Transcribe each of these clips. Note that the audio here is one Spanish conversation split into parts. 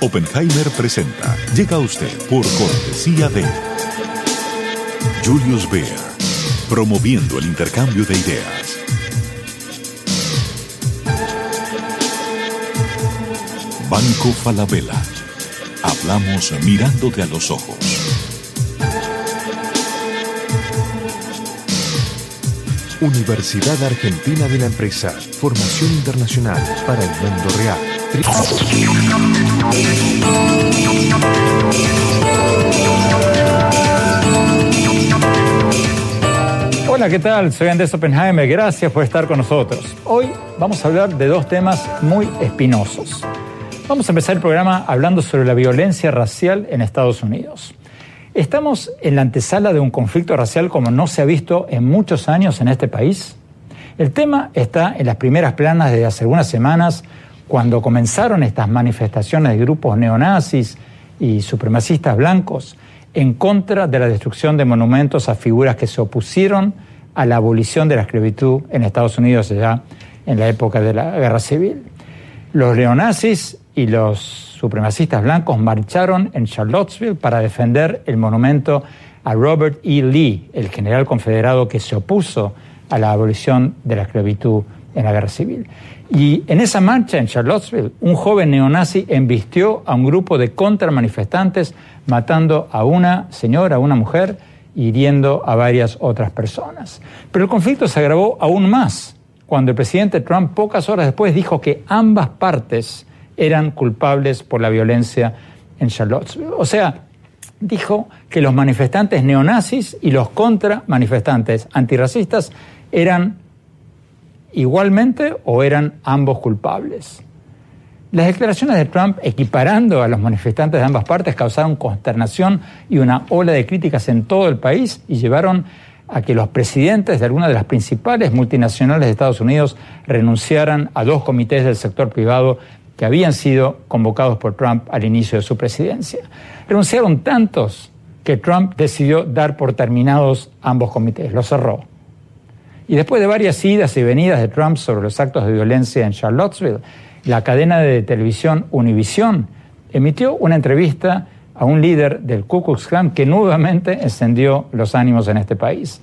Oppenheimer presenta. Llega a usted por cortesía de Julius Baer, promoviendo el intercambio de ideas. Banco Falabella. Hablamos mirándote a los ojos. Universidad Argentina de la Empresa. Formación internacional para el mundo real. Hola, ¿qué tal? Soy Andrés Oppenheimer. Gracias por estar con nosotros. Hoy vamos a hablar de dos temas muy espinosos. Vamos a empezar el programa hablando sobre la violencia racial en Estados Unidos. ¿Estamos en la antesala de un conflicto racial como no se ha visto en muchos años en este país? El tema está en las primeras planas de hace algunas semanas cuando comenzaron estas manifestaciones de grupos neonazis y supremacistas blancos en contra de la destrucción de monumentos a figuras que se opusieron a la abolición de la esclavitud en Estados Unidos ya en la época de la Guerra Civil. Los neonazis y los supremacistas blancos marcharon en Charlottesville para defender el monumento a Robert E. Lee, el general confederado que se opuso a la abolición de la esclavitud en la Guerra Civil. Y en esa marcha en Charlottesville, un joven neonazi embistió a un grupo de contramanifestantes, matando a una señora, a una mujer, hiriendo a varias otras personas. Pero el conflicto se agravó aún más cuando el presidente Trump pocas horas después dijo que ambas partes eran culpables por la violencia en Charlottesville. O sea, dijo que los manifestantes neonazis y los contramanifestantes antirracistas eran igualmente o eran ambos culpables. Las declaraciones de Trump equiparando a los manifestantes de ambas partes causaron consternación y una ola de críticas en todo el país y llevaron a que los presidentes de algunas de las principales multinacionales de Estados Unidos renunciaran a dos comités del sector privado que habían sido convocados por Trump al inicio de su presidencia. Renunciaron tantos que Trump decidió dar por terminados ambos comités, los cerró. Y después de varias idas y venidas de Trump sobre los actos de violencia en Charlottesville, la cadena de televisión Univision emitió una entrevista a un líder del Ku Klux Klan que nuevamente encendió los ánimos en este país.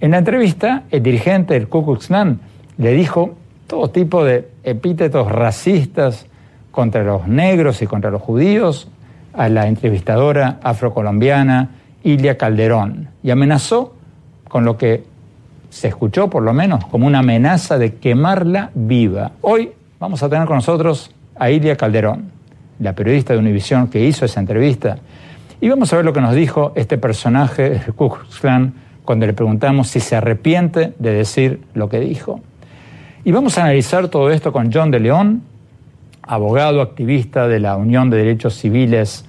En la entrevista, el dirigente del Ku Klux Klan le dijo todo tipo de epítetos racistas contra los negros y contra los judíos a la entrevistadora afrocolombiana Ilia Calderón y amenazó con lo que se escuchó por lo menos como una amenaza de quemarla viva. Hoy vamos a tener con nosotros a Ilia Calderón, la periodista de Univisión que hizo esa entrevista, y vamos a ver lo que nos dijo este personaje Klan cuando le preguntamos si se arrepiente de decir lo que dijo. Y vamos a analizar todo esto con John de León, abogado activista de la Unión de Derechos Civiles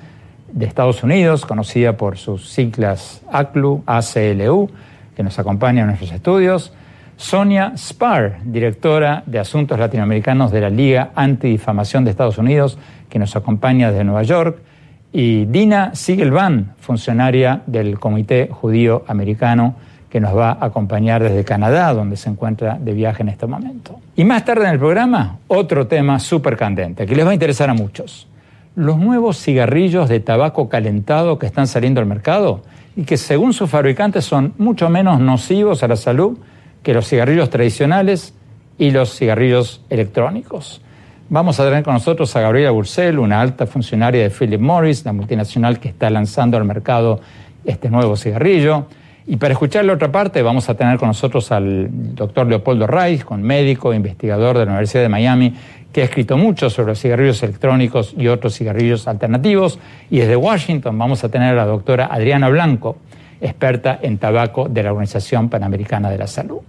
de Estados Unidos, conocida por sus siglas ACLU, ACLU, que nos acompaña en nuestros estudios, Sonia Spar, directora de Asuntos Latinoamericanos de la Liga Antidifamación de Estados Unidos, que nos acompaña desde Nueva York, y Dina Siegelban, funcionaria del Comité Judío Americano, que nos va a acompañar desde Canadá, donde se encuentra de viaje en este momento. Y más tarde en el programa, otro tema súper candente, que les va a interesar a muchos. Los nuevos cigarrillos de tabaco calentado que están saliendo al mercado y que según sus fabricantes son mucho menos nocivos a la salud que los cigarrillos tradicionales y los cigarrillos electrónicos. Vamos a tener con nosotros a Gabriela Bursell, una alta funcionaria de Philip Morris, la multinacional que está lanzando al mercado este nuevo cigarrillo. Y para escuchar la otra parte vamos a tener con nosotros al doctor Leopoldo Reis, con médico, investigador de la Universidad de Miami, que ha escrito mucho sobre los cigarrillos electrónicos y otros cigarrillos alternativos. Y desde Washington vamos a tener a la doctora Adriana Blanco, experta en tabaco de la Organización Panamericana de la Salud.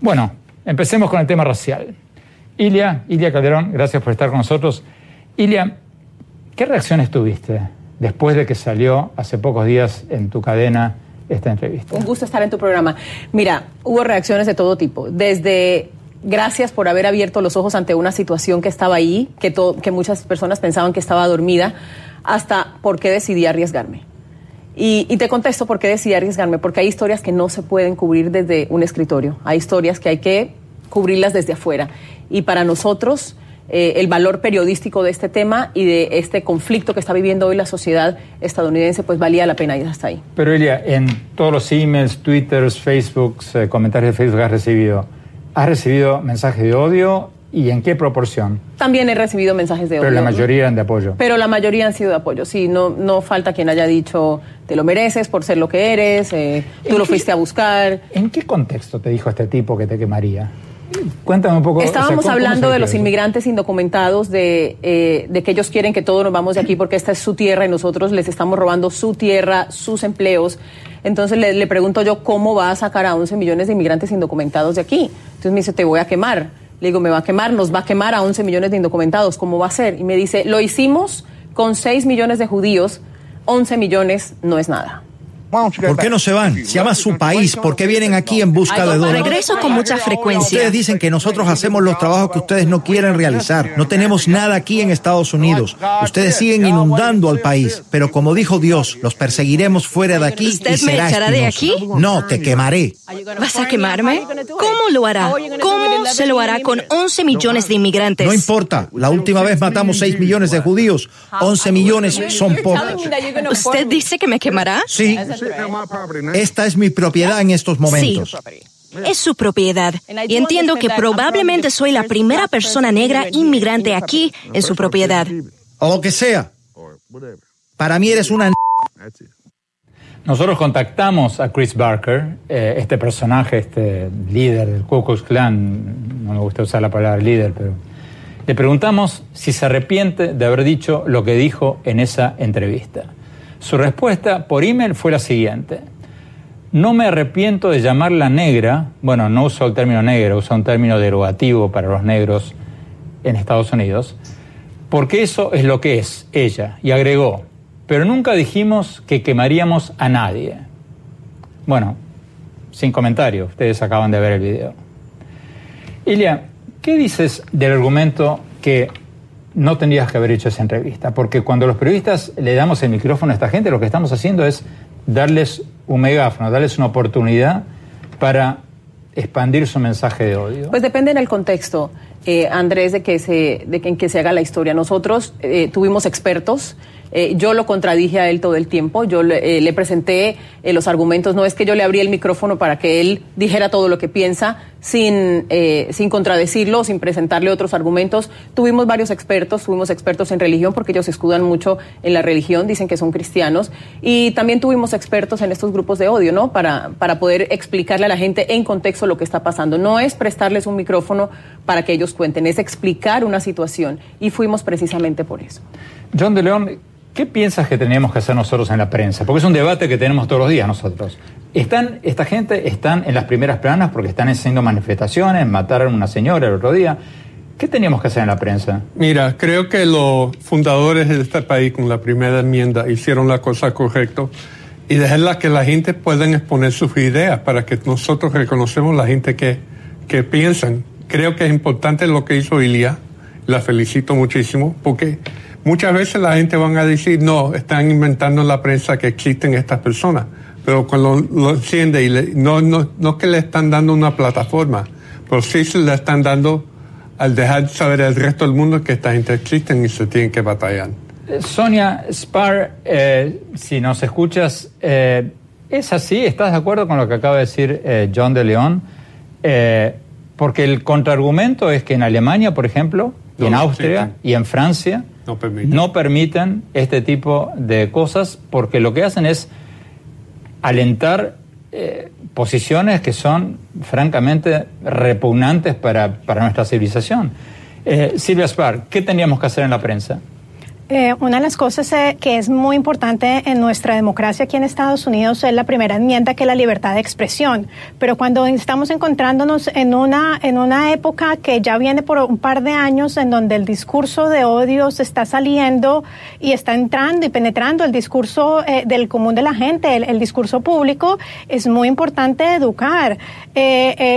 Bueno, empecemos con el tema racial. Ilia, Ilia Calderón, gracias por estar con nosotros. Ilia, ¿qué reacciones tuviste después de que salió hace pocos días en tu cadena esta entrevista? Un gusto estar en tu programa. Mira, hubo reacciones de todo tipo, desde gracias por haber abierto los ojos ante una situación que estaba ahí, que, que muchas personas pensaban que estaba dormida, hasta por qué decidí arriesgarme. Y, te contesto por qué decidí arriesgarme, porque hay historias que no se pueden cubrir desde un escritorio, hay historias que hay que cubrirlas desde afuera. Y para nosotros, eh, el valor periodístico de este tema y de este conflicto que está viviendo hoy la sociedad estadounidense, pues valía la pena ir hasta ahí. Pero Elia, en todos los emails, twitters, facebooks, eh, comentarios de Facebook has recibido, ¿has recibido mensajes de odio y en qué proporción? También he recibido mensajes de odio. Pero la mayoría eran de apoyo. Pero la mayoría han sido de apoyo, sí. No, no falta quien haya dicho, te lo mereces por ser lo que eres, eh, tú lo fuiste a buscar. ¿En qué contexto te dijo este tipo que te quemaría? Cuéntame un poco. Estábamos hablando de los inmigrantes indocumentados, de, eh, de, que ellos quieren que todos nos vamos de aquí porque esta es su tierra y nosotros les estamos robando su tierra, sus empleos. Entonces le, le pregunto yo, ¿cómo va a sacar a 11 millones de inmigrantes indocumentados de aquí? Entonces me dice, te voy a quemar. Le digo, me va a quemar, nos va a quemar a 11 millones de indocumentados, ¿cómo va a ser? Y me dice, lo hicimos con 6 millones de judíos, 11 millones no es nada. ¿Por qué no se van? Se llama su país. ¿Por qué vienen aquí en busca de dólares? Regreso con mucha frecuencia. Ustedes dicen que nosotros hacemos los trabajos que ustedes no quieren realizar. No tenemos nada aquí en Estados Unidos. Ustedes siguen inundando al país. Pero como dijo Dios, los perseguiremos fuera de aquí ¿Usted y será me echará de aquí? No, te quemaré. ¿Vas a quemarme? ¿Cómo lo hará? ¿Cómo se lo hará con 11 millones de inmigrantes? No importa. La última vez matamos 6 millones de judíos. 11 millones son pocos. ¿Usted dice que me quemará? Sí. Esta es mi propiedad en estos momentos. Es su propiedad. Y entiendo que probablemente soy la primera persona negra inmigrante aquí en su propiedad. O lo que sea. Para mí eres una... Nosotros contactamos a Chris Barker, eh, este personaje, este líder del Ku Klux Klan, no me gusta usar la palabra líder, pero le preguntamos si se arrepiente de haber dicho lo que dijo en esa entrevista. Su respuesta por email fue la siguiente. No me arrepiento de llamarla negra, bueno, no uso el término negro, uso un término derogativo para los negros en Estados Unidos, porque eso es lo que es ella. Y agregó, pero nunca dijimos que quemaríamos a nadie. Bueno, sin comentario, ustedes acaban de ver el video. Ilia, ¿qué dices del argumento que no tendrías que haber hecho esa entrevista? Porque cuando los periodistas le damos el micrófono a esta gente, lo que estamos haciendo es darles un megáfono, darles una oportunidad para expandir su mensaje de odio. Pues depende en el contexto, eh, Andrés, de que, se, de que en que se haga la historia. Nosotros eh, tuvimos expertos eh, yo lo contradije a él todo el tiempo, yo le, eh, presenté eh, los argumentos, no es que yo le abrí el micrófono para que él dijera todo lo que piensa sin, sin contradecirlo, sin presentarle otros argumentos. Tuvimos varios expertos, tuvimos expertos en religión porque ellos escudan mucho en la religión, dicen que son cristianos, y también tuvimos expertos en estos grupos de odio, ¿no? Para, para poder explicarle a la gente en contexto lo que está pasando. No es prestarles un micrófono para que ellos cuenten, es explicar una situación y fuimos precisamente por eso. John de León, ¿Qué piensas que tenemos que hacer nosotros en la prensa? Porque es un debate que tenemos todos los días nosotros. Están, esta gente están en las primeras planas porque están haciendo manifestaciones, mataron a una señora el otro día. ¿Qué teníamos que hacer en la prensa? Mira, creo que los fundadores de este país con la primera enmienda hicieron la cosa correcta y dejarla que la gente pueda exponer sus ideas para que nosotros reconocemos la gente que, que piensan. Creo que es importante lo que hizo Ilia, la felicito muchísimo porque Muchas veces la gente van a decir, no, están inventando en la prensa que existen estas personas, pero cuando lo enciende y no, no, no es que le están dando una plataforma, pero sí se le están dando al dejar saber al resto del mundo que esta gente existe y se tienen que batallar. Eh, Sonia Spar, eh, si nos escuchas, eh, ¿es así? ¿Estás de acuerdo con lo que acaba de decir John de León? porque el contraargumento es que en Alemania, por ejemplo, y en Austria y en Francia, no permiten. este tipo de cosas porque lo que hacen es alentar eh, posiciones que son francamente repugnantes para, nuestra civilización. Eh, Silvia Spar, ¿qué teníamos que hacer en la prensa? Eh, una de las cosas eh, que es muy importante en nuestra democracia aquí en Estados Unidos es la primera enmienda, que es la libertad de expresión. Pero cuando estamos encontrándonos en una, en una época que ya viene por un par de años en donde el discurso de odio se está saliendo y está entrando y penetrando el discurso eh, del común de la gente, el, discurso público, es muy importante educar.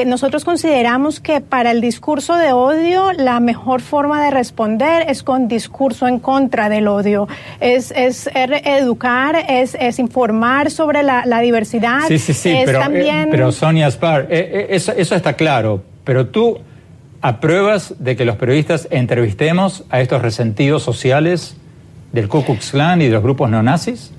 nosotros consideramos que para el discurso de odio la mejor forma de responder es con discurso en contra del odio, es, es educar, es, es informar sobre la, diversidad. Sí, sí, sí, pero, eh, pero Sonia Spar, eh, eh, eso, eso está claro, pero tú apruebas de que los periodistas entrevistemos a estos resentidos sociales del Ku Klux Klan y de los grupos neonazis?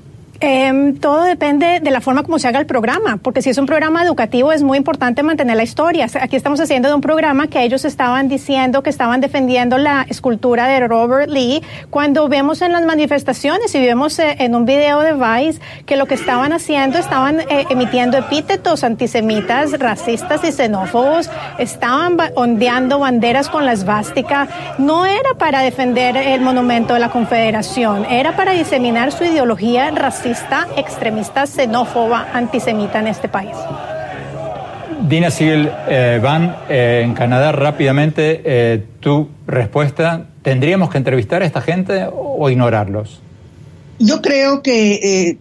Eh, todo depende de la forma como se haga el programa, porque si es un programa educativo es muy importante mantener la historia. Aquí estamos haciendo de un programa que ellos estaban diciendo que estaban defendiendo la escultura de Robert Lee, cuando vemos en las manifestaciones y vemos eh, en un video de Vice que lo que estaban haciendo, estaban eh, emitiendo epítetos antisemitas, racistas y xenófobos, estaban ondeando banderas con la esvástica. No era para defender el monumento de la Confederación, era para diseminar su ideología racista extremista, xenófoba, antisemita en este país. Dina Sigel eh, Van, eh, en Canadá, rápidamente, eh, tu respuesta, ¿tendríamos que entrevistar a esta gente o ignorarlos? Yo creo que,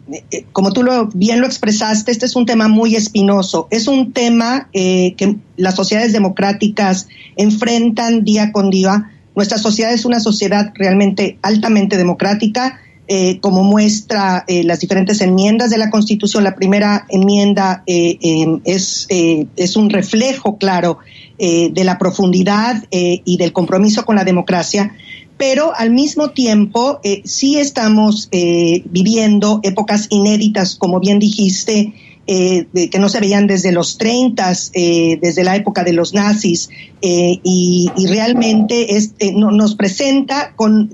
como tú lo, bien lo expresaste, este es un tema muy espinoso. Es un tema que las sociedades democráticas enfrentan día con día. Nuestra sociedad es una sociedad realmente altamente democrática eh, como muestra eh, las diferentes enmiendas de la Constitución. La primera enmienda eh, es, es un reflejo claro de la profundidad y del compromiso con la democracia, pero al mismo tiempo sí estamos viviendo épocas inéditas, como bien dijiste, eh, que no se veían desde los 30, eh, desde la época de los nazis, eh, y, realmente nos presenta con,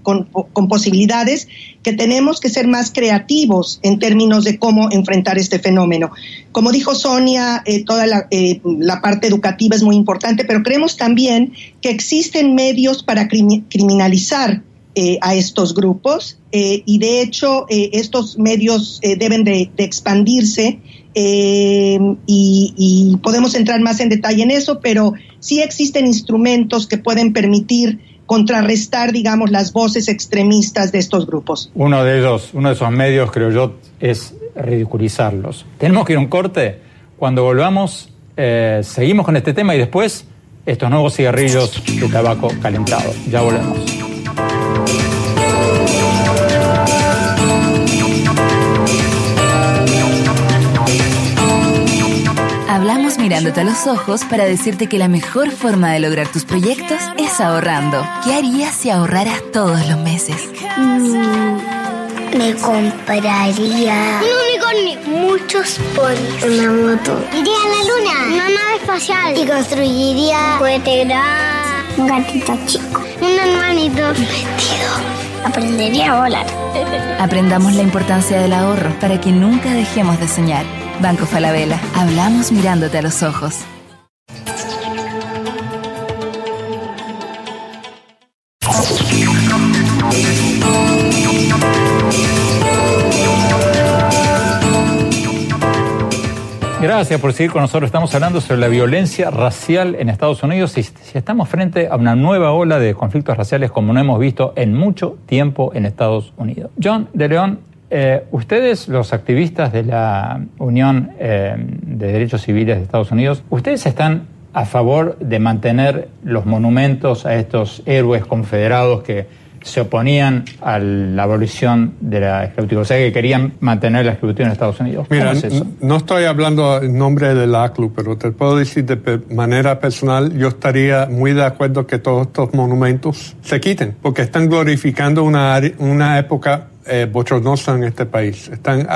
posibilidades que tenemos que ser más creativos en términos de cómo enfrentar este fenómeno. Como dijo Sonia, toda la, la, parte educativa es muy importante, pero creemos también que existen medios para criminalizar a estos grupos y de hecho estos medios deben de expandirse eh, y, podemos entrar más en detalle en eso, pero sí existen instrumentos que pueden permitir contrarrestar, digamos, las voces extremistas de estos grupos. Uno de ellos, uno de esos medios, creo yo, es ridiculizarlos. Tenemos que ir a un corte. Cuando volvamos, eh, seguimos con este tema y después estos nuevos cigarrillos de tabaco calentado. Ya volvemos. Mirándote a los ojos para decirte que la mejor forma de lograr tus proyectos es ahorrando. ¿Qué harías si ahorraras todos los meses? Mm, me compraría un unicornio, muchos ponis, una moto, iría a la luna, una nave espacial y construiría un cohete grande, un gatito chico, un hermanito, un vestido. Aprendería a volar. Aprendamos la importancia del ahorro para que nunca dejemos de soñar. Banco Falabella. Hablamos mirándote a los ojos. Gracias por seguir con nosotros. Estamos hablando sobre la violencia racial en Estados Unidos y si estamos frente a una nueva ola de conflictos raciales como no hemos visto en mucho tiempo en Estados Unidos. John de León, eh, ustedes, los activistas de la Unión eh, de Derechos Civiles de Estados Unidos, ¿ustedes están a favor de mantener los monumentos a estos héroes confederados que se oponían a la abolición de la esclavitud, o sea que querían mantener la esclavitud en Estados Unidos. Mira, no estoy hablando en nombre de la ACLU, pero te puedo decir de manera personal, yo estaría muy de acuerdo que todos estos monumentos se quiten, porque están glorificando una, una época eh, bochornosa en este país. Están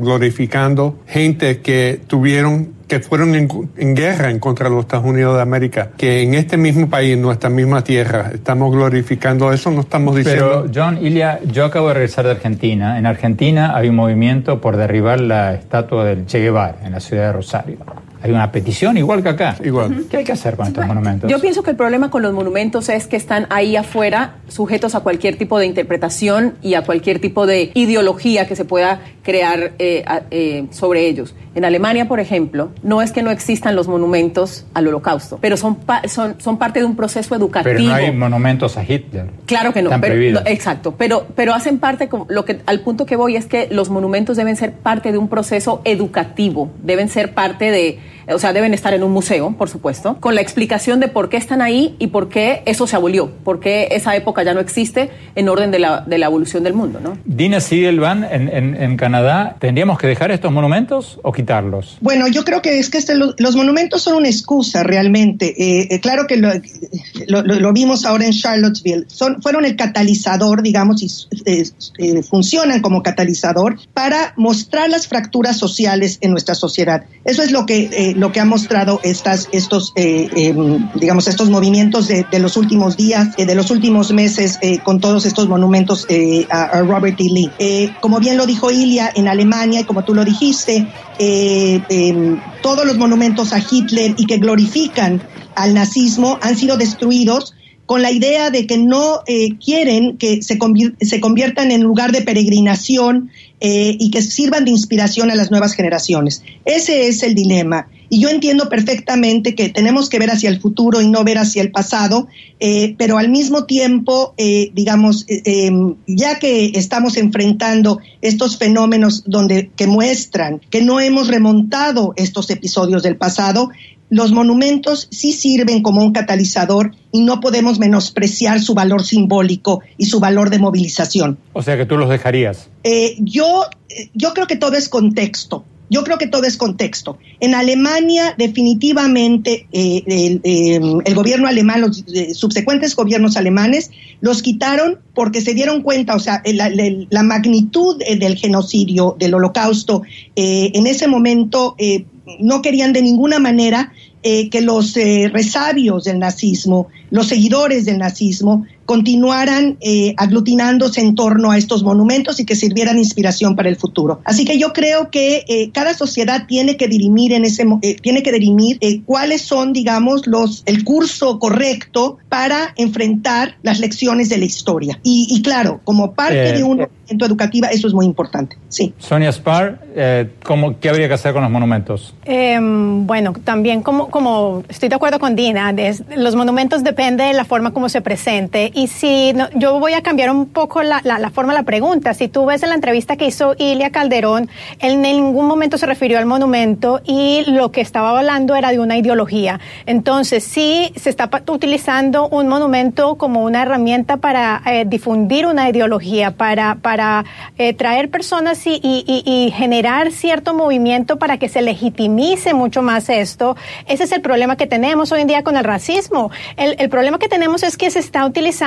glorificando gente que tuvieron que fueron en, guerra en contra de los Estados Unidos de América, que en este mismo país, en nuestra misma tierra, estamos glorificando eso, no estamos diciendo... Pero, John, Ilia, yo acabo de regresar de Argentina. En Argentina hay un movimiento por derribar la estatua del Che Guevara en la ciudad de Rosario. Hay una petición igual que acá. Igual. ¿Qué hay que hacer con estos monumentos? Yo pienso que el problema con los monumentos es que están ahí afuera, sujetos a cualquier tipo de interpretación y a cualquier tipo de ideología que se pueda crear eh, eh, sobre ellos. En Alemania, por ejemplo, no es que no existan los monumentos al holocausto, pero son, son, son parte de un proceso educativo. Pero no hay monumentos a Hitler. Claro que no. Están pero, exacto, pero, pero hacen parte, lo que, al punto que voy es que los monumentos deben ser parte de un proceso educativo, deben ser parte de o sea, deben estar en un museo, por supuesto, con la explicación de por qué están ahí y por qué eso se abolió, por qué esa época ya no existe en orden de la, de la evolución del mundo, ¿no? Dina Siegelman, en, en, en, Canadá, ¿tendríamos que dejar estos monumentos o quitarlos? Bueno, yo creo que es que este, los, monumentos son una excusa realmente. Eh, eh, claro que lo, lo, vimos ahora en Charlottesville, son, fueron el catalizador, digamos, y eh, funcionan como catalizador para mostrar las fracturas sociales en nuestra sociedad. Eso es lo que lo que ha mostrado estas, estos, eh, em, digamos, estos movimientos de, los últimos días, eh, de los últimos meses, eh, con todos estos monumentos a, Robert E. Lee. como bien lo dijo Ilia, en Alemania, y como tú lo dijiste, em, todos los monumentos a Hitler y que glorifican al nazismo han sido destruidos con la idea de que no quieren que se, se, conviertan en lugar de peregrinación y que sirvan de inspiración a las nuevas generaciones. Ese es el dilema. Y yo entiendo perfectamente que tenemos que ver hacia el futuro y no ver hacia el pasado, eh, pero al mismo tiempo, eh, digamos, eh, em, ya que estamos enfrentando estos fenómenos donde que muestran que no hemos remontado estos episodios del pasado, los monumentos sí sirven como un catalizador y no podemos menospreciar su valor simbólico y su valor de movilización. O sea que tú los dejarías. yo, yo creo que todo es contexto. Yo creo que todo es contexto. En Alemania, definitivamente, eh, el, gobierno alemán, los eh, subsecuentes gobiernos alemanes, los quitaron porque se dieron cuenta, o sea, la, magnitud eh, del genocidio, del holocausto, en ese momento no querían de ninguna manera que los resabios del nazismo, los seguidores del nazismo, continuaran eh, aglutinándose en torno a estos monumentos y que sirvieran inspiración para el futuro. Así que yo creo que eh, cada sociedad tiene que dirimir en ese eh, tiene que dirimir cuáles son, digamos, los el curso correcto para enfrentar las lecciones de la historia. Y, claro, como parte de un movimiento educativo, eso es muy importante. Sí. Sonia Spar, ¿cómo, ¿qué habría que hacer con los monumentos? Em, bueno, también como, como estoy de acuerdo con Dina, los monumentos depende de la forma como se presente y si yo voy a cambiar un poco la, la, forma de la pregunta. Si tú ves en la entrevista que hizo Ilia Calderón, él en ningún momento se refirió al monumento y lo que estaba hablando era de una ideología. Entonces, sí se está utilizando un monumento como una herramienta para eh, difundir una ideología, para, para eh, traer personas y, generar cierto movimiento para que se legitimice mucho más esto. Ese es el problema que tenemos hoy en día con el racismo. El problema que tenemos es que se está utilizando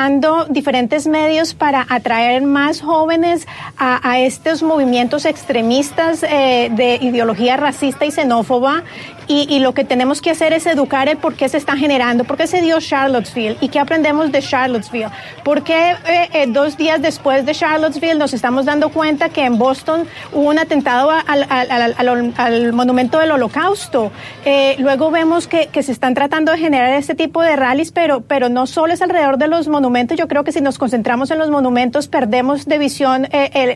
diferentes medios para atraer más jóvenes a, estos movimientos extremistas eh, de ideología racista y xenófoba y, lo que tenemos que hacer es educar el por qué se está generando, por qué se dio Charlottesville y qué aprendemos de Charlottesville. ¿Por qué eh, eh, dos días después de Charlottesville nos estamos dando cuenta que en Boston hubo un atentado al, monumento del holocausto? Eh, luego vemos que, que, se están tratando de generar este tipo de rallies, pero, pero no solo es alrededor de los monumentos. Yo creo que si nos concentramos en los monumentos perdemos de visión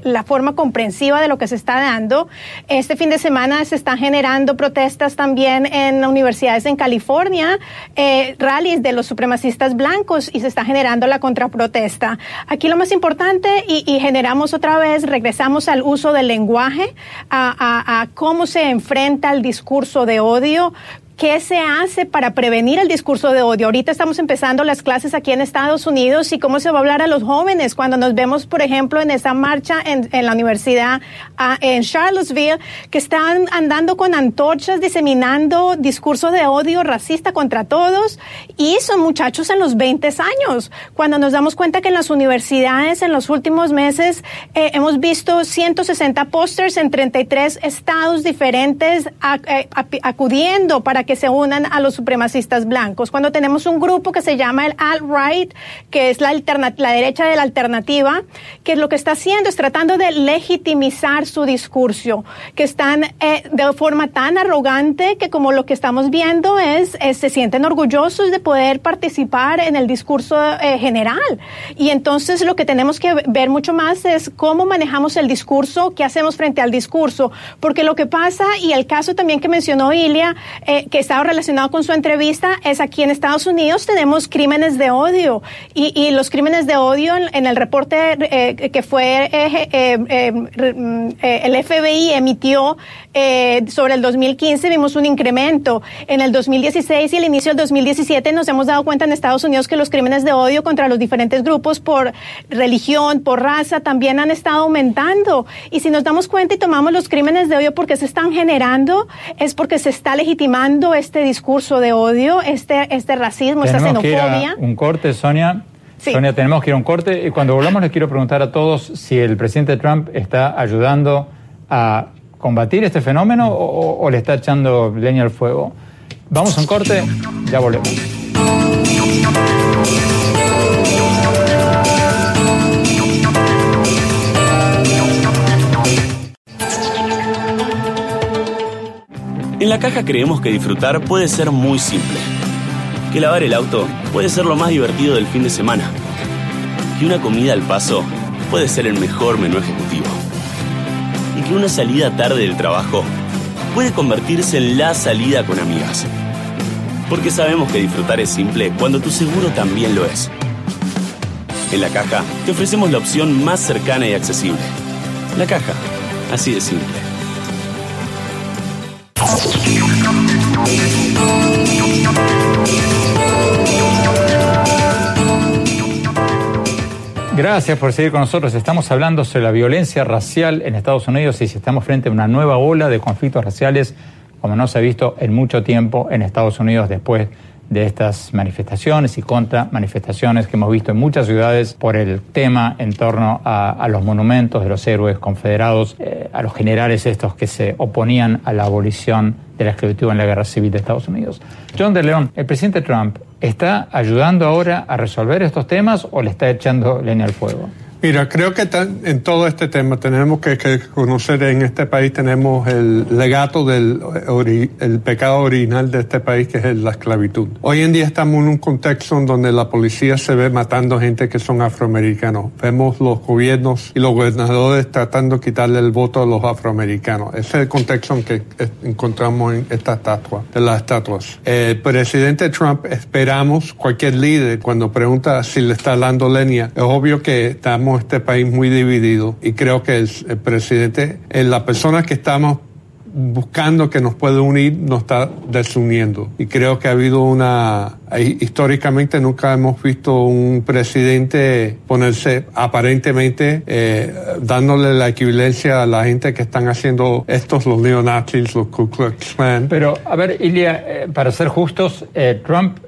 la forma comprensiva de lo que se está dando. Este fin de semana se están generando protestas también en universidades en California, eh, rallies de los supremacistas blancos y se está generando la contraprotesta. Aquí lo más importante y, generamos otra vez, regresamos al uso del lenguaje, a cómo se enfrenta el discurso de odio, ¿Qué se hace para prevenir el discurso de odio? Ahorita estamos empezando las clases aquí en Estados Unidos y cómo se va a hablar a los jóvenes cuando nos vemos, por ejemplo, en esa marcha en, la universidad ah, en Charlottesville, que están andando con antorchas diseminando discurso de odio racista contra todos y son muchachos en los 20 años. Cuando nos damos cuenta que en las universidades en los últimos meses eh, hemos visto 160 pósters en 33 estados diferentes eh, acudiendo para que se unan a los supremacistas blancos. Cuando tenemos un grupo que se llama el alt-right, que es la, la derecha de la alternativa, que lo que está haciendo es tratando de legitimizar su discurso, que están eh, de forma tan arrogante que como lo que estamos viendo es, se sienten orgullosos de poder participar en el discurso eh, general. Y entonces lo que tenemos que ver mucho más es cómo manejamos el discurso, qué hacemos frente al discurso, porque lo que pasa y el caso también que mencionó Ilia, eh, que estaba relacionado con su entrevista, es aquí en Estados Unidos tenemos crímenes de odio y, y los crímenes de odio en, el reporte eh, que fue eh, mm, el FBI emitió sobre el 2015 vimos un incremento. En el 2016 y el inicio del 2017 nos hemos dado cuenta en Estados Unidos que los crímenes de odio contra los diferentes grupos por religión, por raza, también han estado aumentando. Y si nos damos cuenta y tomamos los crímenes de odio porque se están generando, es porque se está legitimando este discurso de odio, este, este racismo, esta xenofobia. un corte, Sonia. Sonia, tenemos que ir a un corte. Y cuando volvamos les quiero preguntar a todos si el presidente Trump está ayudando a combatir este fenómeno o, le está echando leña al fuego. Vamos a un corte, ya volvemos. En la caja creemos que disfrutar puede ser muy simple. Que lavar el auto puede ser lo más divertido del fin de semana. Que una comida al paso puede ser el mejor menú ejecutivo. Que una salida tarde del trabajo puede convertirse en la salida con amigas. Porque sabemos que disfrutar es simple cuando tu seguro también lo es. En la caja te ofrecemos la opción más cercana y accesible. La caja, así de simple. Gracias por seguir con nosotros. Estamos hablando sobre la violencia racial en Estados Unidos y si estamos frente a una nueva ola de conflictos raciales como no se ha visto en mucho tiempo en Estados Unidos después de estas manifestaciones y contra manifestaciones que hemos visto en muchas ciudades por el tema en torno a, los monumentos de los héroes confederados, eh, a los generales estos que se oponían a la abolición de la esclavitud en la guerra civil de Estados Unidos. John de León, el presidente Trump, ¿está ayudando ahora a resolver estos temas o le está echando leña al fuego? Mira, creo que en todo este tema tenemos que, conocer en este país tenemos el legato del el pecado original de este país que es la esclavitud. Hoy en día estamos en un contexto en donde la policía se ve matando gente que son afroamericanos. Vemos los gobiernos y los gobernadores tratando de quitarle el voto a los afroamericanos. Ese es el contexto en que encontramos en esta estatua, de las estatuas. El presidente Trump, esperamos, cualquier líder, cuando pregunta si le está dando leña, es obvio que estamos este país muy dividido y creo que el, presidente, en la persona que estamos buscando que nos pueda unir, nos está desuniendo. Y creo que ha habido una, históricamente nunca hemos visto un presidente ponerse aparentemente eh, dándole la equivalencia a la gente que están haciendo estos, los neonazis, los Ku Klux Klan. Pero, a ver, Ilia, eh, para ser justos, eh, Trump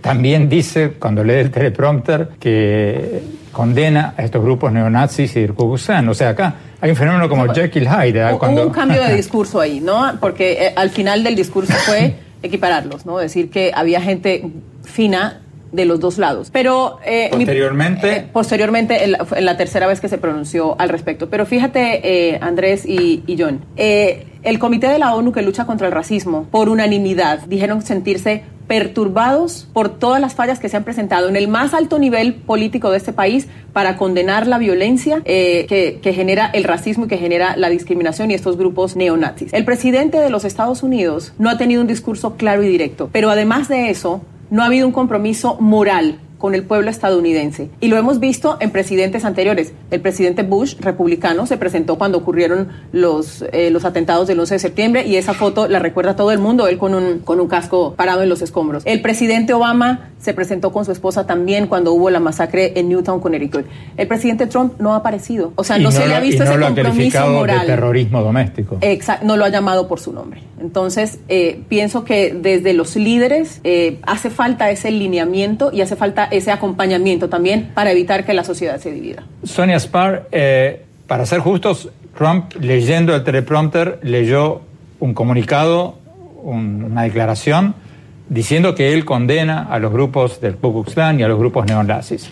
también dice, cuando lee el teleprompter, que condena a estos grupos neonazis y el Ku O sea, acá hay un fenómeno como Jekyll Hyde. ¿eh? Cuando... Hubo un cambio de discurso ahí, ¿no? Porque eh, al final del discurso fue equipararlos, ¿no? Decir que había gente fina de los dos lados. Pero eh, posteriormente, posteriormente en la, tercera vez que se pronunció al respecto. Pero fíjate, Andrés y, y John, el Comité de la ONU que lucha contra el racismo, por unanimidad, dijeron sentirse perturbados por todas las fallas que se han presentado en el más alto nivel político de este país para condenar la violencia eh, que, que, genera el racismo y que genera la discriminación y estos grupos neonazis. El presidente de los Estados Unidos no ha tenido un discurso claro y directo, pero además de eso, no ha habido un compromiso moral con el pueblo estadounidense. Y lo hemos visto en presidentes anteriores. El presidente Bush, republicano, se presentó cuando ocurrieron los, eh, los atentados del 11 de septiembre y esa foto la recuerda todo el mundo, él con un, con un casco parado en los escombros. El presidente Obama se presentó con su esposa también cuando hubo la masacre en Newtown, Connecticut. El presidente Trump no ha aparecido. O sea, no, se le ha visto ese compromiso moral. De terrorismo doméstico. Exacto, no lo ha llamado por su nombre. Entonces, eh, pienso que desde los líderes eh, hace falta ese lineamiento y hace falta ese acompañamiento también para evitar que la sociedad se divida. Sonia Spar, eh, para ser justos, Trump leyendo el teleprompter leyó un comunicado una declaración diciendo que él condena a los grupos del Ku y a los grupos neonazis.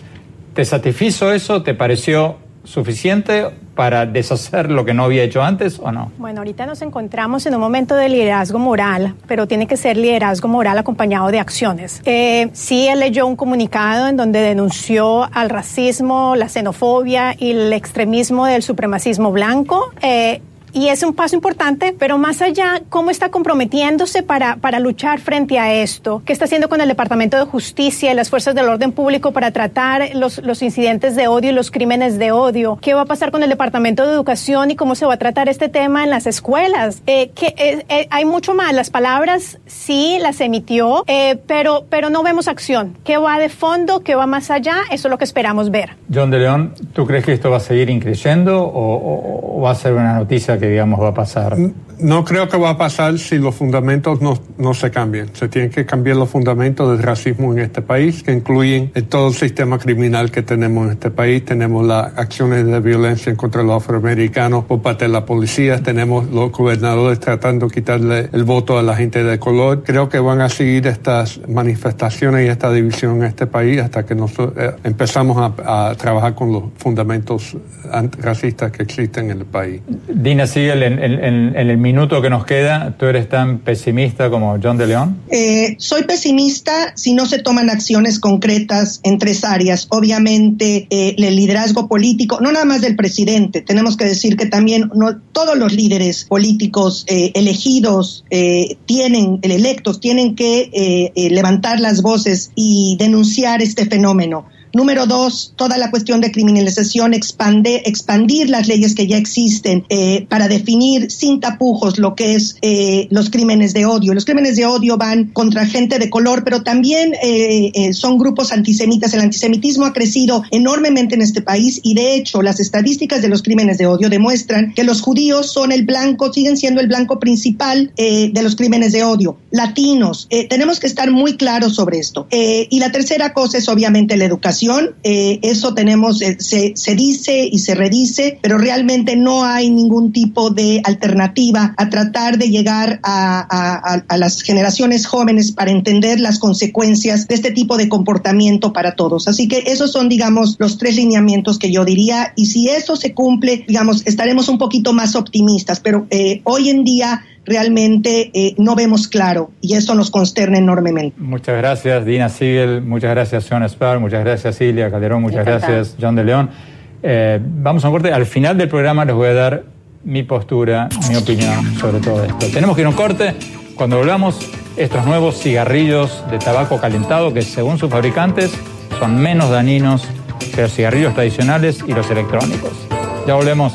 ¿Te satisfizo eso? ¿Te pareció suficiente para deshacer lo que no había hecho antes o no? Bueno, ahorita nos encontramos en un momento de liderazgo moral, pero tiene que ser liderazgo moral acompañado de acciones. Eh, sí, él leyó un comunicado en donde denunció al racismo, la xenofobia y el extremismo del supremacismo blanco. Eh, y es un paso importante, pero más allá, ¿cómo está comprometiéndose para, para luchar frente a esto? ¿Qué está haciendo con el Departamento de Justicia y las fuerzas del orden público para tratar los, los incidentes de odio y los crímenes de odio? ¿Qué va a pasar con el Departamento de Educación y cómo se va a tratar este tema en las escuelas? Eh, que, eh, eh, hay mucho más. Las palabras sí las emitió, pero, pero no vemos acción. ¿Qué va de fondo? ¿Qué va más allá? Eso es lo que esperamos ver. John de León, ¿tú crees que esto va a seguir increyendo o, o va a ser una noticia que digamos va a pasar? No creo que va a pasar si los fundamentos no, no se cambian. Se tienen que cambiar los fundamentos del racismo en este país, que incluyen todo el sistema criminal que tenemos en este país. Tenemos las acciones de violencia contra los afroamericanos por parte de la policía. Tenemos los gobernadores tratando de quitarle el voto a la gente de color. Creo que van a seguir estas manifestaciones y esta división en este país hasta que nosotros eh, empezamos a, trabajar con los fundamentos racistas que existen en el país. Dina Siegel, en, en, en el minuto que nos queda, ¿tú eres tan pesimista como John de León? Eh, soy pesimista si no se toman acciones concretas en tres áreas. Obviamente, eh, el liderazgo político, no nada más del presidente, tenemos que decir que también no, todos los líderes políticos eh, elegidos tienen, electos, tienen que levantar las voces y denunciar este fenómeno. Número dos, toda la cuestión de criminalización, expande, expandir las leyes que ya existen eh, para definir sin tapujos lo que es eh, los crímenes de odio. Los crímenes de odio van contra gente de color, pero también eh, son grupos antisemitas. El antisemitismo ha crecido enormemente en este país y de hecho las estadísticas de los crímenes de odio demuestran que los judíos son el blanco, siguen siendo el blanco principal de los crímenes de odio. Latinos, tenemos que estar muy claros sobre esto. y la tercera cosa es obviamente la educación eh, eso tenemos, eh, se, se, dice y se redice, pero realmente no hay ningún tipo de alternativa a tratar de llegar a, las generaciones jóvenes para entender las consecuencias de este tipo de comportamiento para todos. Así que esos son, digamos, los tres lineamientos que yo diría. Y si eso se cumple, digamos, estaremos un poquito más optimistas. Pero eh, hoy en día realmente eh, no vemos claro y eso nos consterna enormemente. Muchas gracias Dina Siegel, muchas gracias John Spar, muchas gracias Silvia Calderón, muchas gracias John de León. Eh, vamos a un corte, al final del programa les voy a dar mi postura, mi opinión sobre todo esto. Tenemos que ir a un corte, cuando volvamos estos nuevos cigarrillos de tabaco calentado que según sus fabricantes son menos dañinos que los cigarrillos tradicionales y los electrónicos. Ya volvemos.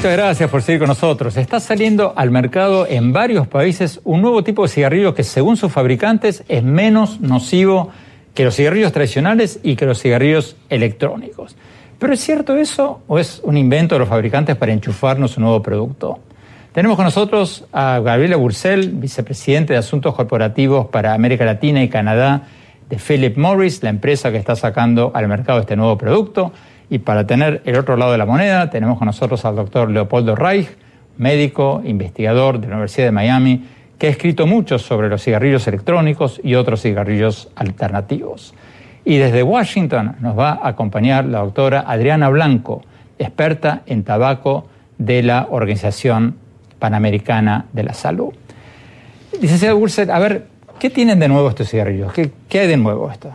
Muchas gracias por seguir con nosotros. Está saliendo al mercado en varios países un nuevo tipo de cigarrillo que según sus fabricantes es menos nocivo que los cigarrillos tradicionales y que los cigarrillos electrónicos. ¿Pero es cierto eso o es un invento de los fabricantes para enchufarnos un nuevo producto? Tenemos con nosotros a Gabriela Bursell, vicepresidente de Asuntos Corporativos para América Latina y Canadá de Philip Morris, la empresa que está sacando al mercado este nuevo producto. Y para tener el otro lado de la moneda, tenemos con nosotros al doctor Leopoldo Reich, médico, investigador de la Universidad de Miami, que ha escrito mucho sobre los cigarrillos electrónicos y otros cigarrillos alternativos. Y desde Washington nos va a acompañar la doctora Adriana Blanco, experta en tabaco de la Organización Panamericana de la Salud. Licenciada Burset, a ver, ¿qué tienen de nuevo estos cigarrillos? ¿Qué, qué hay de nuevo esto?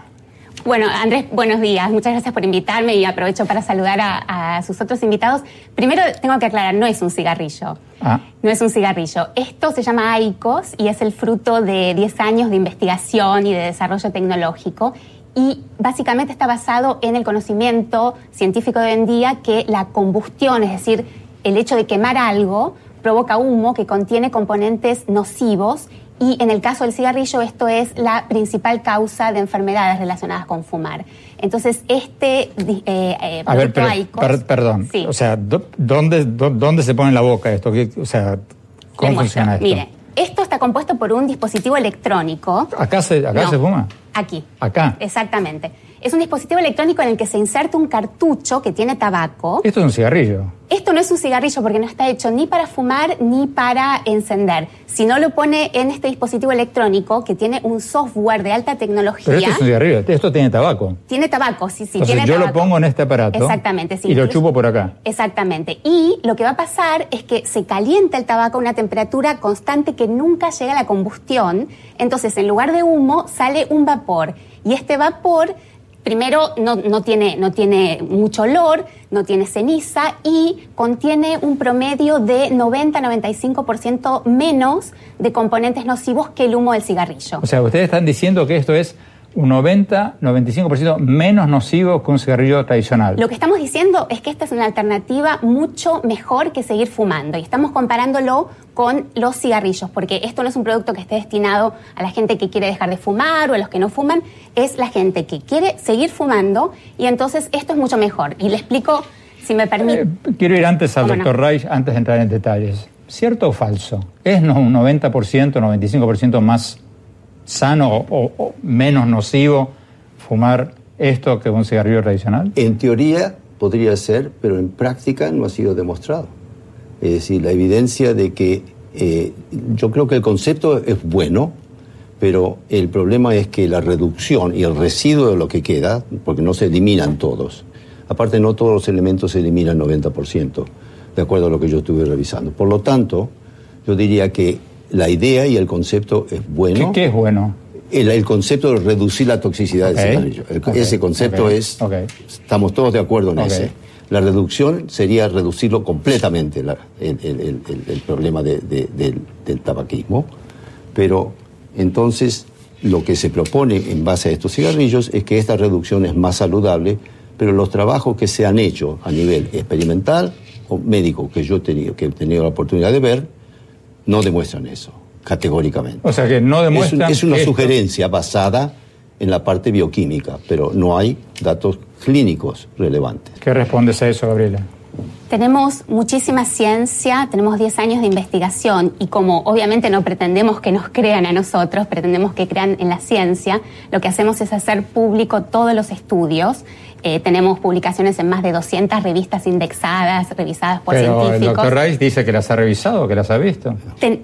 Bueno, Andrés, buenos días. Muchas gracias por invitarme y aprovecho para saludar a, sus otros invitados. Primero tengo que aclarar, no es un cigarrillo. Ah. No es un cigarrillo. Esto se llama AICOS y es el fruto de 10 años de investigación y de desarrollo tecnológico. Y básicamente está basado en el conocimiento científico de hoy en día que la combustión, es decir, el hecho de quemar algo, provoca humo que contiene componentes nocivos y en el caso del cigarrillo esto es la principal causa de enfermedades relacionadas con fumar. Entonces, este eh, eh, A ver, perdón, o sea, ¿dónde, ¿dónde se pone en la boca esto? O sea, ¿cómo funciona esto? Mire, esto está compuesto por un dispositivo electrónico. ¿Acá se, acá se fuma? Aquí. Acá. Exactamente. Es un dispositivo electrónico en el que se inserta un cartucho que tiene tabaco. Esto es un cigarrillo. Esto no es un cigarrillo porque no está hecho ni para fumar ni para encender. Si no lo pone en este dispositivo electrónico que tiene un software de alta tecnología. Pero esto es un cigarrillo, esto tiene tabaco. Tiene tabaco, sí, sí. Entonces, tiene yo lo pongo en este aparato. Exactamente, sí. Y lo chupo por acá. Exactamente. Y lo que va a pasar es que se calienta el tabaco a una temperatura constante que nunca llega a la combustión. Entonces, en lugar de humo, sale un vapor. Y este vapor primero no, tiene, no tiene mucho olor, no tiene ceniza y contiene un promedio de 90-95% menos de componentes nocivos que el humo del cigarrillo. O sea, ustedes están diciendo que esto es un 90-95% menos nocivo que un cigarrillo tradicional. Lo que estamos diciendo es que esta es una alternativa mucho mejor que seguir fumando y estamos comparándolo con los cigarrillos, porque esto no es un producto que esté destinado a la gente que quiere dejar de fumar o a los que no fuman, es la gente que quiere seguir fumando y entonces esto es mucho mejor. Y le explico, si me permite. Eh, quiero ir antes al doctor Reich, antes de entrar en detalles. ¿Cierto o falso? ¿Es un 90%, 95% más sano o, menos nocivo fumar esto que un cigarrillo tradicional? En teoría podría ser, pero en práctica no ha sido demostrado. Es decir, la evidencia de que eh, yo creo que el concepto es bueno, pero el problema es que la reducción y el residuo de lo que queda, porque no se eliminan todos, aparte no todos los elementos se eliminan 90%, de acuerdo a lo que yo estuve revisando. Por lo tanto, yo diría que la idea y el concepto es bueno. ¿Qué, es bueno? El, concepto de reducir la toxicidad del cigarrillo. ese concepto es, estamos todos de acuerdo en ese. La reducción sería reducirlo completamente, el, problema del, tabaquismo. Pero entonces lo que se propone en base a estos cigarrillos es que esta reducción es más saludable, pero los trabajos que se han hecho a nivel experimental o médico que yo he tenido, que he tenido la oportunidad de ver, no demuestran eso, categóricamente. O sea que no demuestran. Es, una sugerencia basada en la parte bioquímica, pero no hay datos clínicos relevantes. ¿Qué respondes a eso, Gabriela? Tenemos muchísima ciencia, tenemos 10 años de investigación y como obviamente no pretendemos que nos crean a nosotros, pretendemos que crean en la ciencia, lo que hacemos es hacer público todos los estudios eh, tenemos publicaciones en más de 200 revistas indexadas, revisadas por científicos. El doctor Rice dice que las ha revisado, que las ha visto.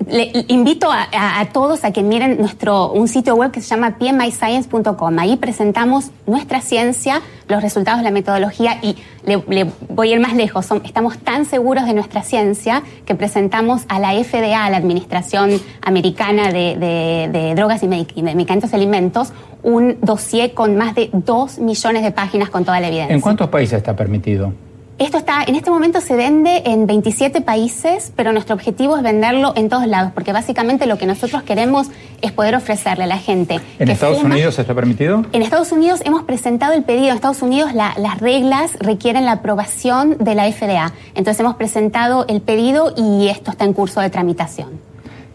le, invito a, todos a que miren nuestro un sitio web que se llama pmyscience.com. Ahí presentamos nuestra ciencia, los resultados de la metodología y le, voy a ir más lejos. estamos tan seguros de nuestra ciencia que presentamos a la FDA, la Administración Americana de, Drogas y, Medicamentos y Alimentos, un dossier con más de dos millones de páginas con toda la evidencia. ¿En cuántos países está permitido? Esto está, en este momento se vende en 27 países, pero nuestro objetivo es venderlo en todos lados, porque básicamente lo que nosotros queremos es poder ofrecerle a la gente. ¿En Estados Unidos está permitido? En Estados Unidos hemos presentado el pedido. En Estados Unidos las reglas requieren la aprobación de la FDA. Entonces hemos presentado el pedido y esto está en curso de tramitación.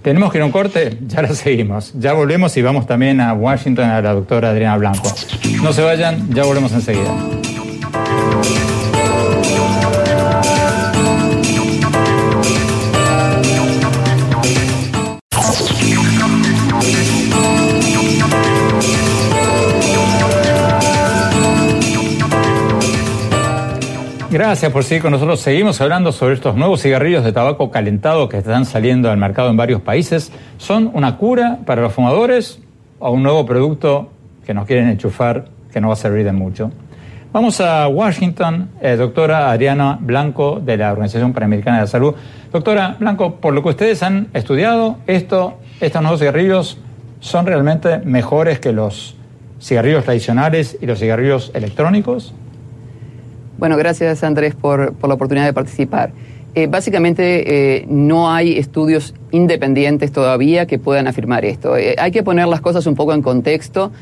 Tenemos que ir a un corte, ya lo seguimos. Ya volvemos y vamos también a Washington a la doctora Adriana Blanco. No se vayan, ya volvemos enseguida. Gracias por seguir con nosotros. Seguimos hablando sobre estos nuevos cigarrillos de tabaco calentado que están saliendo al mercado en varios países. ¿Son una cura para los fumadores o un nuevo producto que nos quieren enchufar que no va a servir de mucho? Vamos a Washington, eh, doctora Adriana Blanco de la Organización Panamericana de la Salud. Doctora Blanco, por lo que ustedes han estudiado, esto, estos nuevos cigarrillos son realmente mejores que los cigarrillos tradicionales y los cigarrillos electrónicos? Bueno, gracias Andrés por, la oportunidad de participar. Eh, básicamente eh, no hay estudios independientes todavía que puedan afirmar esto. Eh, hay que poner las cosas un poco en contexto.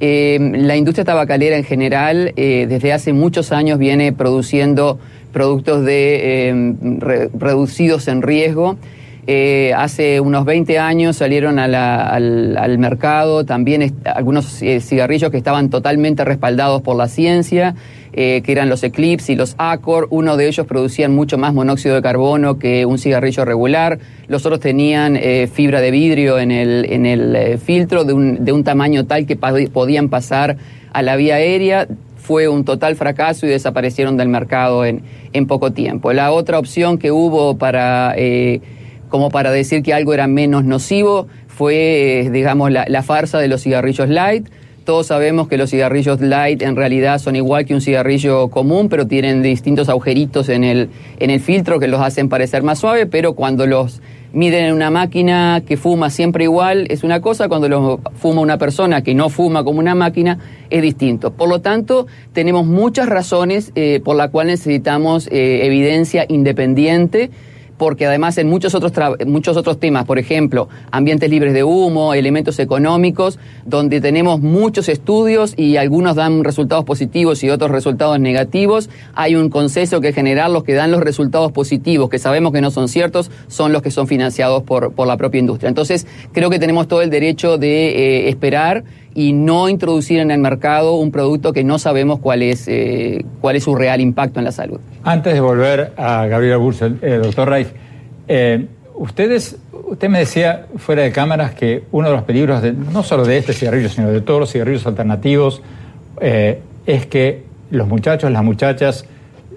la industria tabacalera en general desde hace muchos años viene produciendo productos de, reducidos en riesgo. hace unos 20 años salieron al, al, mercado también algunos cigarrillos que estaban totalmente respaldados por la ciencia eh, que eran los Eclipse y los Accord. Uno de ellos producían mucho más monóxido de carbono que un cigarrillo regular. Los otros tenían eh, fibra de vidrio en el, en el eh, filtro de un, de un tamaño tal que podían pasar a la vía aérea fue un total fracaso y desaparecieron del mercado en, en poco tiempo. La otra opción que hubo para, como para decir que algo era menos nocivo fue, digamos, la farsa de los cigarrillos light todos sabemos que los cigarrillos light en realidad son igual que un cigarrillo común, pero tienen distintos agujeritos en el, en el filtro que los hacen parecer más suave, pero cuando los miden en una máquina que fuma siempre igual es una cosa, cuando los fuma una persona que no fuma como una máquina es distinto. Por lo tanto, tenemos muchas razones eh, por las cuales necesitamos eh, evidencia independiente porque además en muchos otros, muchos otros temas, por ejemplo, ambientes libres de humo, elementos económicos, donde tenemos muchos estudios y algunos dan resultados positivos y otros resultados negativos, hay un consenso que general los que dan los resultados positivos, que sabemos que no son ciertos, son los que son financiados por, por la propia industria. Entonces, creo que tenemos todo el derecho de eh, esperar y no introducir en el mercado un producto que no sabemos cuál es, eh, cuál es su real impacto en la salud. Antes de volver a Gabriela Bursel, eh, doctor Reich, eh, ustedes, usted me decía fuera de cámaras que uno de los peligros, no solo de este cigarrillo, sino de todos los cigarrillos alternativos, es que los muchachos, las muchachas,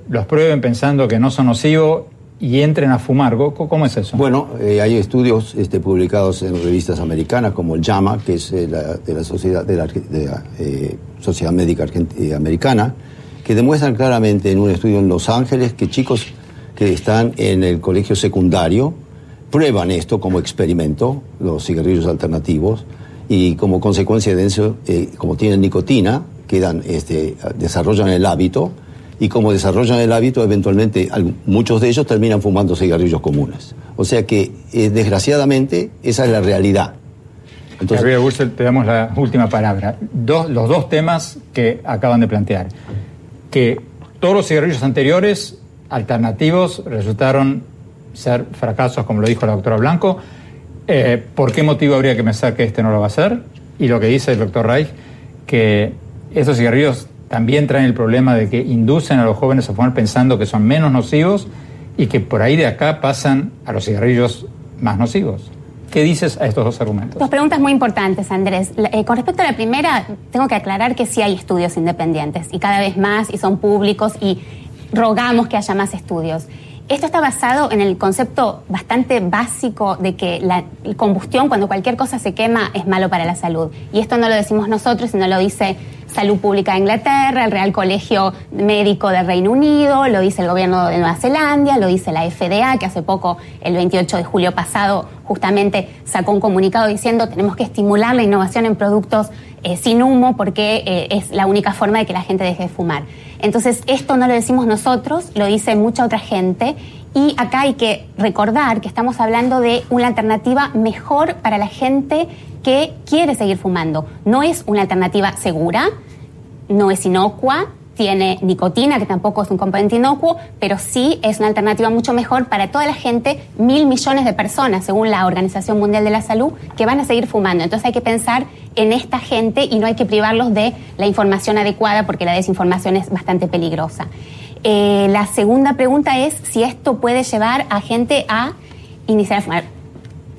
los prueben pensando que no son nocivos y entren a fumar. ¿Cómo es eso? Bueno, eh, hay estudios este, publicados en revistas americanas como el JAMA, que es eh, de la Sociedad, de la, eh, Sociedad Médica Americana, que demuestran claramente en un estudio en Los Ángeles que chicos que están en el colegio secundario prueban esto como experimento, los cigarrillos alternativos, y como consecuencia de eso, como tienen nicotina, quedan, este, desarrollan el hábito, y como desarrollan el hábito, eventualmente muchos de ellos terminan fumando cigarrillos comunes. O sea que, eh, desgraciadamente, esa es la realidad. Entonces, Gabriel Bursel, te damos la última palabra. los dos temas que acaban de plantear. Que todos los cigarrillos anteriores, alternativos, resultaron ser fracasos, como lo dijo la doctora Blanco. Eh, ¿Por qué motivo habría que pensar que este no lo va a hacer? Y lo que dice el doctor Reich, que esos cigarrillos también traen el problema de que inducen a los jóvenes a fumar pensando que son menos nocivos y que por ahí de acá pasan a los cigarrillos más nocivos. ¿Qué dices a estos dos argumentos? Dos preguntas muy importantes, Andrés. Eh, con respecto a la primera, tengo que aclarar que sí hay estudios independientes y cada vez más y son públicos y rogamos que haya más estudios. Esto está basado en el concepto bastante básico de que la combustión, cuando cualquier cosa se quema, es malo para la salud. Y esto no lo decimos nosotros, sino lo dice Salud Pública de Inglaterra, el Real Colegio Médico del Reino Unido, lo dice el gobierno de Nueva Zelanda, lo dice la FDA, que hace poco, el 28 de julio pasado, justamente sacó un comunicado diciendo tenemos que estimular la innovación en productos eh, sin humo porque eh, es la única forma de que la gente deje de fumar. Entonces, esto no lo decimos nosotros, lo dice mucha otra gente y acá hay que recordar que estamos hablando de una alternativa mejor para la gente que quiere seguir fumando. No es una alternativa segura, no es inocua, tiene nicotina, que tampoco es un componente inocuo, pero sí es una alternativa mucho mejor para toda la gente, mil millones de personas, según la Organización Mundial de la Salud, que van a seguir fumando. Entonces hay que pensar en esta gente y no hay que privarlos de la información adecuada porque la desinformación es bastante peligrosa. Eh, la segunda pregunta es si esto puede llevar a gente a iniciar a fumar.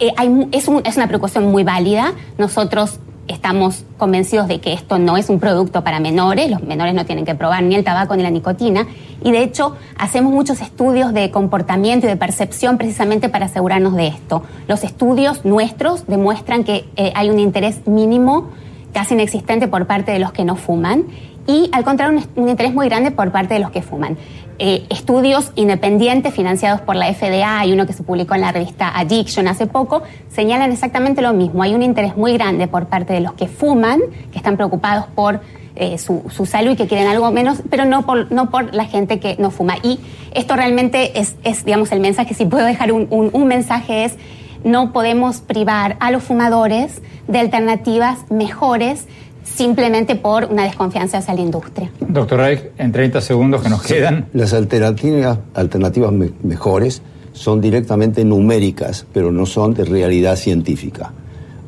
Eh, es, es una preocupación muy válida. Nosotros estamos convencidos de que esto no es un producto para menores, los menores no tienen que probar ni el tabaco ni la nicotina, y de hecho hacemos muchos estudios de comportamiento y de percepción precisamente para asegurarnos de esto. Los estudios nuestros demuestran que eh, hay un interés mínimo, casi inexistente por parte de los que no fuman, y al contrario un interés muy grande por parte de los que fuman. Eh, estudios independientes financiados por la FDA y uno que se publicó en la revista Addiction hace poco señalan exactamente lo mismo. Hay un interés muy grande por parte de los que fuman, que están preocupados por eh, su, salud y que quieren algo menos, pero no por, no por la gente que no fuma. Y esto realmente es, digamos, el mensaje, si puedo dejar un, un mensaje es, no podemos privar a los fumadores de alternativas mejores simplemente por una desconfianza hacia la industria. Doctor Reich, en 30 segundos que nos quedan. Las alternativas, alternativas mejores son directamente numéricas, pero no son de realidad científica.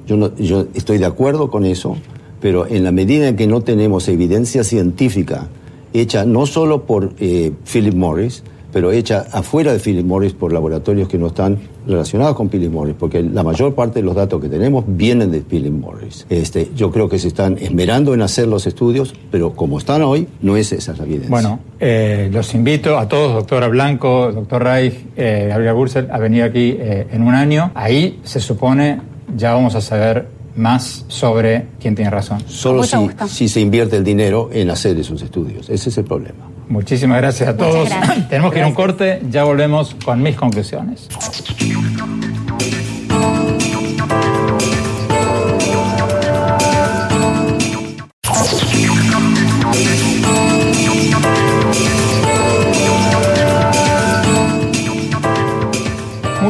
Yo, yo estoy de acuerdo con eso, pero en la medida en que no tenemos evidencia científica hecha no solo por eh, Philip Morris, pero hecha afuera de Philip Morris por laboratorios que no están relacionados con Philip Morris, porque la mayor parte de los datos que tenemos vienen de Philip Morris. Este, yo creo que se están esmerando en hacer los estudios, pero como están hoy, no es esa la evidencia. Bueno, eh, los invito a todos, doctora Blanco, doctor Reich, eh, Gabriela Bursel, a venir aquí eh, en un año. Ahí se supone ya vamos a saber más sobre quién tiene razón. Solo si, si se invierte el dinero en hacer esos estudios. Ese es el problema. Muchísimas gracias a todos. Tenemos que ir a un corte, ya volvemos con mis conclusiones.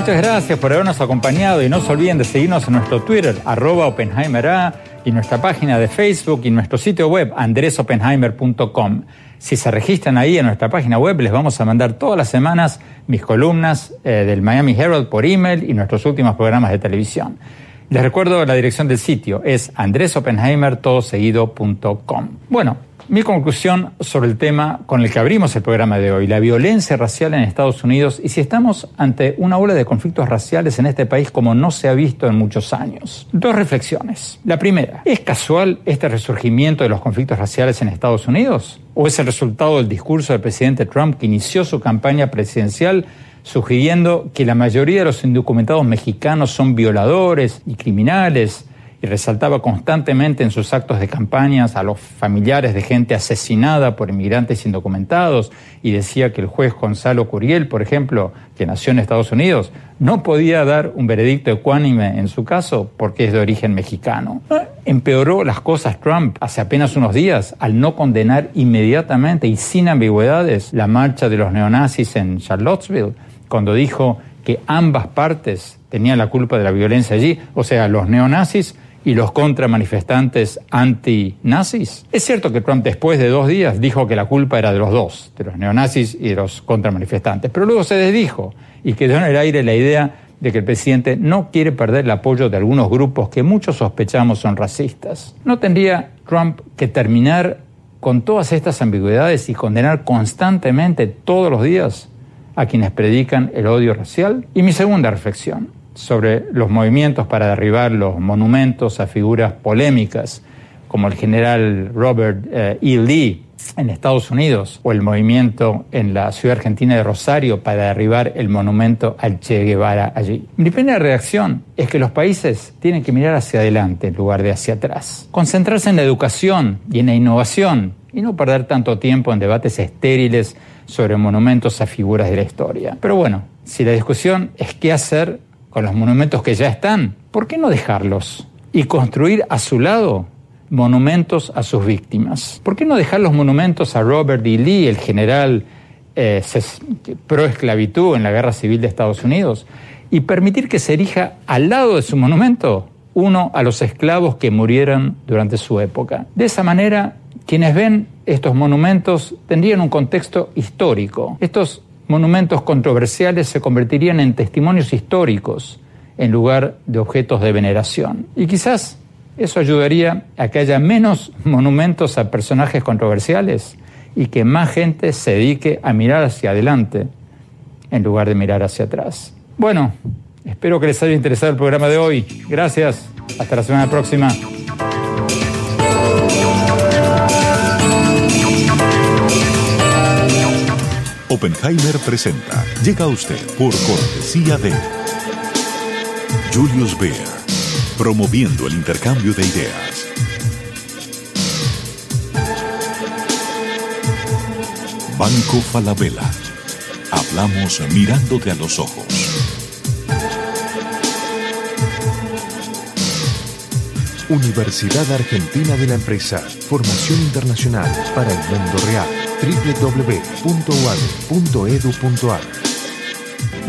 Muchas gracias por habernos acompañado y no se olviden de seguirnos en nuestro Twitter, arroba OpenheimerA, y nuestra página de Facebook y nuestro sitio web, andresopenheimer.com. Si se registran ahí en nuestra página web, les vamos a mandar todas las semanas mis columnas eh, del Miami Herald por email y nuestros últimos programas de televisión. Les recuerdo la dirección del sitio, es andresopenheimertodoseguido.com. Bueno, mi conclusión sobre el tema con el que abrimos el programa de hoy, la violencia racial en Estados Unidos y si estamos ante una ola de conflictos raciales en este país como no se ha visto en muchos años. Dos reflexiones. La primera, ¿es casual este resurgimiento de los conflictos raciales en Estados Unidos? ¿O es el resultado del discurso del presidente Trump que inició su campaña presidencial sugiriendo que la mayoría de los indocumentados mexicanos son violadores y criminales? Y resaltaba constantemente en sus actos de campañas a los familiares de gente asesinada por inmigrantes indocumentados y decía que el juez Gonzalo Curiel, por ejemplo, que nació en Estados Unidos, no podía dar un veredicto ecuánime en su caso porque es de origen mexicano. Empeoró las cosas Trump hace apenas unos días al no condenar inmediatamente y sin ambigüedades la marcha de los neonazis en Charlottesville, cuando dijo que ambas partes tenían la culpa de la violencia allí, o sea, los neonazis y los contramanifestantes anti-nazis? Es cierto que Trump después de dos días dijo que la culpa era de los dos, de los neonazis y de los contramanifestantes, pero luego se desdijo y quedó en el aire la idea de que el presidente no quiere perder el apoyo de algunos grupos que muchos sospechamos son racistas. ¿No tendría Trump que terminar con todas estas ambigüedades y condenar constantemente todos los días a quienes predican el odio racial? Y mi segunda reflexión sobre los movimientos para derribar los monumentos a figuras polémicas, como el general Robert eh, E. Lee en Estados Unidos, o el movimiento en la ciudad argentina de Rosario para derribar el monumento al Che Guevara allí. Mi primera reacción es que los países tienen que mirar hacia adelante en lugar de hacia atrás, concentrarse en la educación y en la innovación y no perder tanto tiempo en debates estériles sobre monumentos a figuras de la historia. Pero bueno, si la discusión es qué hacer con los monumentos que ya están, ¿por qué no dejarlos y construir a su lado monumentos a sus víctimas? ¿Por qué no dejar los monumentos a Robert E. Lee, el general eh, pro esclavitud en la Guerra Civil de Estados Unidos, y permitir que se erija al lado de su monumento uno a los esclavos que murieron durante su época? De esa manera, quienes ven estos monumentos tendrían un contexto histórico. Estos monumentos controversiales se convertirían en testimonios históricos en lugar de objetos de veneración. Y quizás eso ayudaría a que haya menos monumentos a personajes controversiales y que más gente se dedique a mirar hacia adelante en lugar de mirar hacia atrás. Bueno, espero que les haya interesado el programa de hoy. Gracias. Hasta la semana próxima. Oppenheimer presenta. Llega a usted por cortesía de Julius Baer, promoviendo el intercambio de ideas. Banco Falabella. Hablamos mirándote a los ojos. Universidad Argentina de la Empresa. Formación internacional para el mundo real www.uad.edu.ar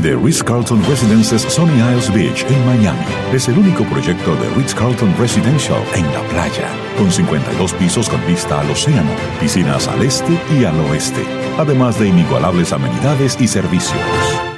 The Ritz-Carlton Residences Sunny Isles Beach en Miami es el único proyecto de Ritz-Carlton Residential en la playa, con 52 pisos con vista al océano, piscinas al este y al oeste, además de inigualables amenidades y servicios.